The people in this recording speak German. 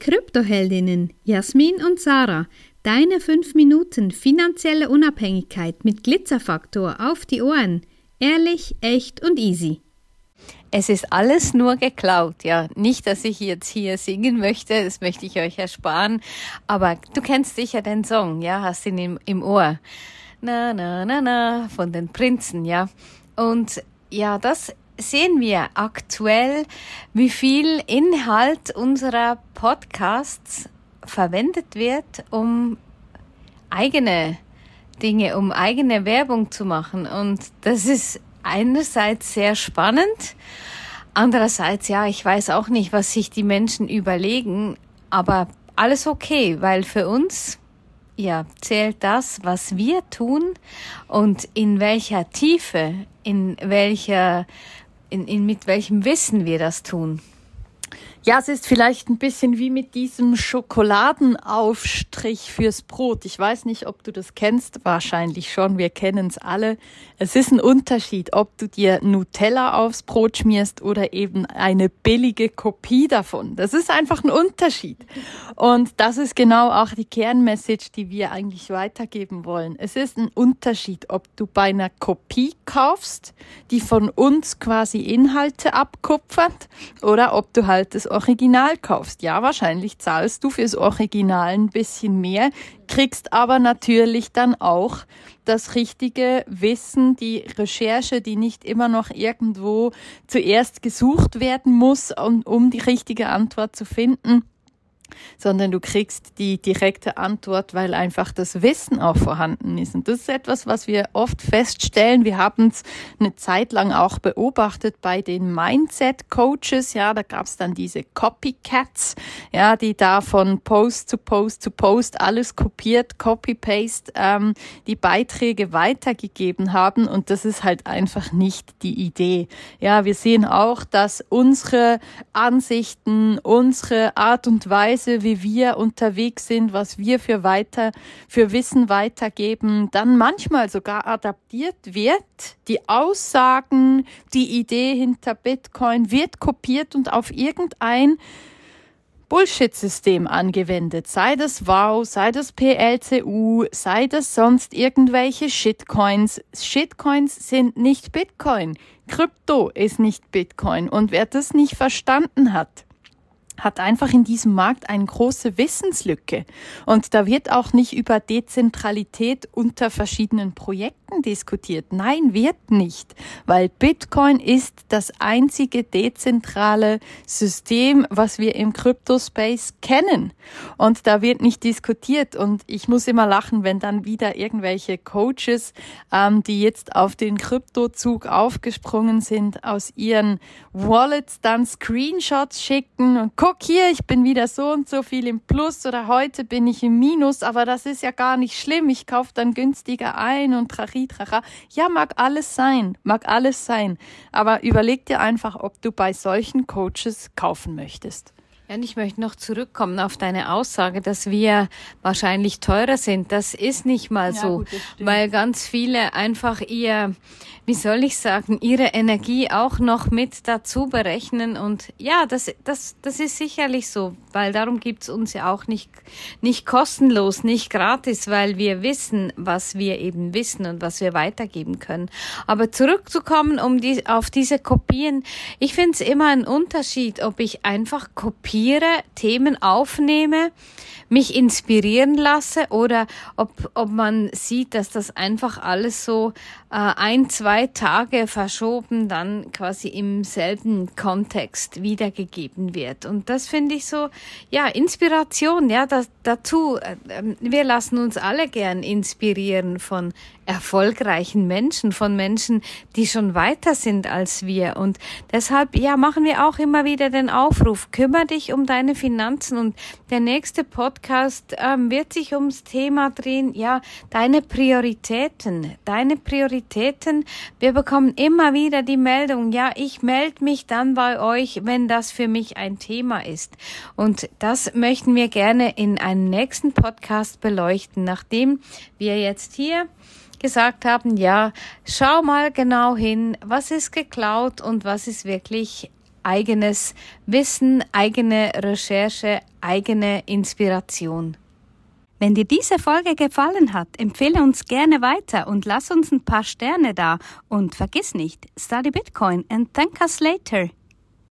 Kryptoheldinnen Jasmin und Sarah. Deine 5 Minuten finanzielle Unabhängigkeit mit Glitzerfaktor auf die Ohren. Ehrlich, echt und easy. Es ist alles nur geklaut, ja. Nicht, dass ich jetzt hier singen möchte, das möchte ich euch ersparen. Aber du kennst sicher den Song, ja, hast ihn im, im Ohr. Na, na, na, na, von den Prinzen, ja. Und ja, das sehen wir aktuell, wie viel Inhalt unserer Podcasts verwendet wird, um eigene Dinge, um eigene Werbung zu machen. Und das ist einerseits sehr spannend, andererseits, ja, ich weiß auch nicht, was sich die Menschen überlegen, aber alles okay, weil für uns ja, zählt das, was wir tun und in welcher Tiefe, in welcher in, in, mit welchem Wissen wir das tun. Ja, es ist vielleicht ein bisschen wie mit diesem Schokoladenaufstrich fürs Brot. Ich weiß nicht, ob du das kennst, wahrscheinlich schon, wir kennen es alle. Es ist ein Unterschied, ob du dir Nutella aufs Brot schmierst oder eben eine billige Kopie davon. Das ist einfach ein Unterschied. Und das ist genau auch die Kernmessage, die wir eigentlich weitergeben wollen. Es ist ein Unterschied, ob du bei einer Kopie kaufst, die von uns quasi Inhalte abkupfert, oder ob du halt das Original kaufst. Ja, wahrscheinlich zahlst du fürs Original ein bisschen mehr, kriegst aber natürlich dann auch das richtige Wissen, die Recherche, die nicht immer noch irgendwo zuerst gesucht werden muss, um, um die richtige Antwort zu finden sondern du kriegst die direkte Antwort, weil einfach das Wissen auch vorhanden ist. Und das ist etwas, was wir oft feststellen. Wir haben es eine Zeit lang auch beobachtet bei den Mindset-Coaches. Ja, da gab es dann diese Copycats, ja, die da von Post zu Post zu Post alles kopiert, Copy-Paste, ähm, die Beiträge weitergegeben haben. Und das ist halt einfach nicht die Idee. Ja, wir sehen auch, dass unsere Ansichten, unsere Art und Weise, Weise, wie wir unterwegs sind, was wir für weiter, für Wissen weitergeben, dann manchmal sogar adaptiert wird. Die Aussagen, die Idee hinter Bitcoin wird kopiert und auf irgendein Bullshit-System angewendet, sei das WOW, sei das PLCU, sei das sonst irgendwelche Shitcoins. Shitcoins sind nicht Bitcoin. Krypto ist nicht Bitcoin. Und wer das nicht verstanden hat, hat einfach in diesem Markt eine große Wissenslücke. Und da wird auch nicht über Dezentralität unter verschiedenen Projekten diskutiert. Nein, wird nicht, weil Bitcoin ist das einzige dezentrale System, was wir im Crypto-Space kennen. Und da wird nicht diskutiert. Und ich muss immer lachen, wenn dann wieder irgendwelche Coaches, ähm, die jetzt auf den Kryptozug aufgesprungen sind, aus ihren Wallets dann Screenshots schicken und gucken, guck hier, ich bin wieder so und so viel im Plus oder heute bin ich im Minus, aber das ist ja gar nicht schlimm. Ich kaufe dann günstiger ein und trachi, tracha. Ja, mag alles sein, mag alles sein. Aber überleg dir einfach, ob du bei solchen Coaches kaufen möchtest. Ja, und ich möchte noch zurückkommen auf deine Aussage, dass wir wahrscheinlich teurer sind. Das ist nicht mal ja, so, gut, weil ganz viele einfach ihr, wie soll ich sagen, ihre Energie auch noch mit dazu berechnen. Und ja, das, das, das ist sicherlich so, weil darum gibt's uns ja auch nicht, nicht kostenlos, nicht gratis, weil wir wissen, was wir eben wissen und was wir weitergeben können. Aber zurückzukommen um die, auf diese Kopien, ich finde es immer ein Unterschied, ob ich einfach kopiere recherchiere, Themen aufnehme, mich inspirieren lasse oder ob, ob man sieht, dass das einfach alles so äh, ein, zwei Tage verschoben dann quasi im selben Kontext wiedergegeben wird. Und das finde ich so, ja, Inspiration, ja, das, dazu, äh, wir lassen uns alle gern inspirieren von erfolgreichen Menschen, von Menschen, die schon weiter sind als wir. Und deshalb, ja, machen wir auch immer wieder den Aufruf, kümmere dich um deine Finanzen und der nächste Podcast ähm, wird sich ums Thema drehen, ja, deine Prioritäten, deine Prioritäten. Wir bekommen immer wieder die Meldung, ja, ich melde mich dann bei euch, wenn das für mich ein Thema ist. Und das möchten wir gerne in einem nächsten Podcast beleuchten, nachdem wir jetzt hier gesagt haben, ja, schau mal genau hin, was ist geklaut und was ist wirklich eigenes Wissen, eigene Recherche, eigene Inspiration. Wenn dir diese Folge gefallen hat, empfehle uns gerne weiter und lass uns ein paar Sterne da. Und vergiss nicht, study Bitcoin and thank us later.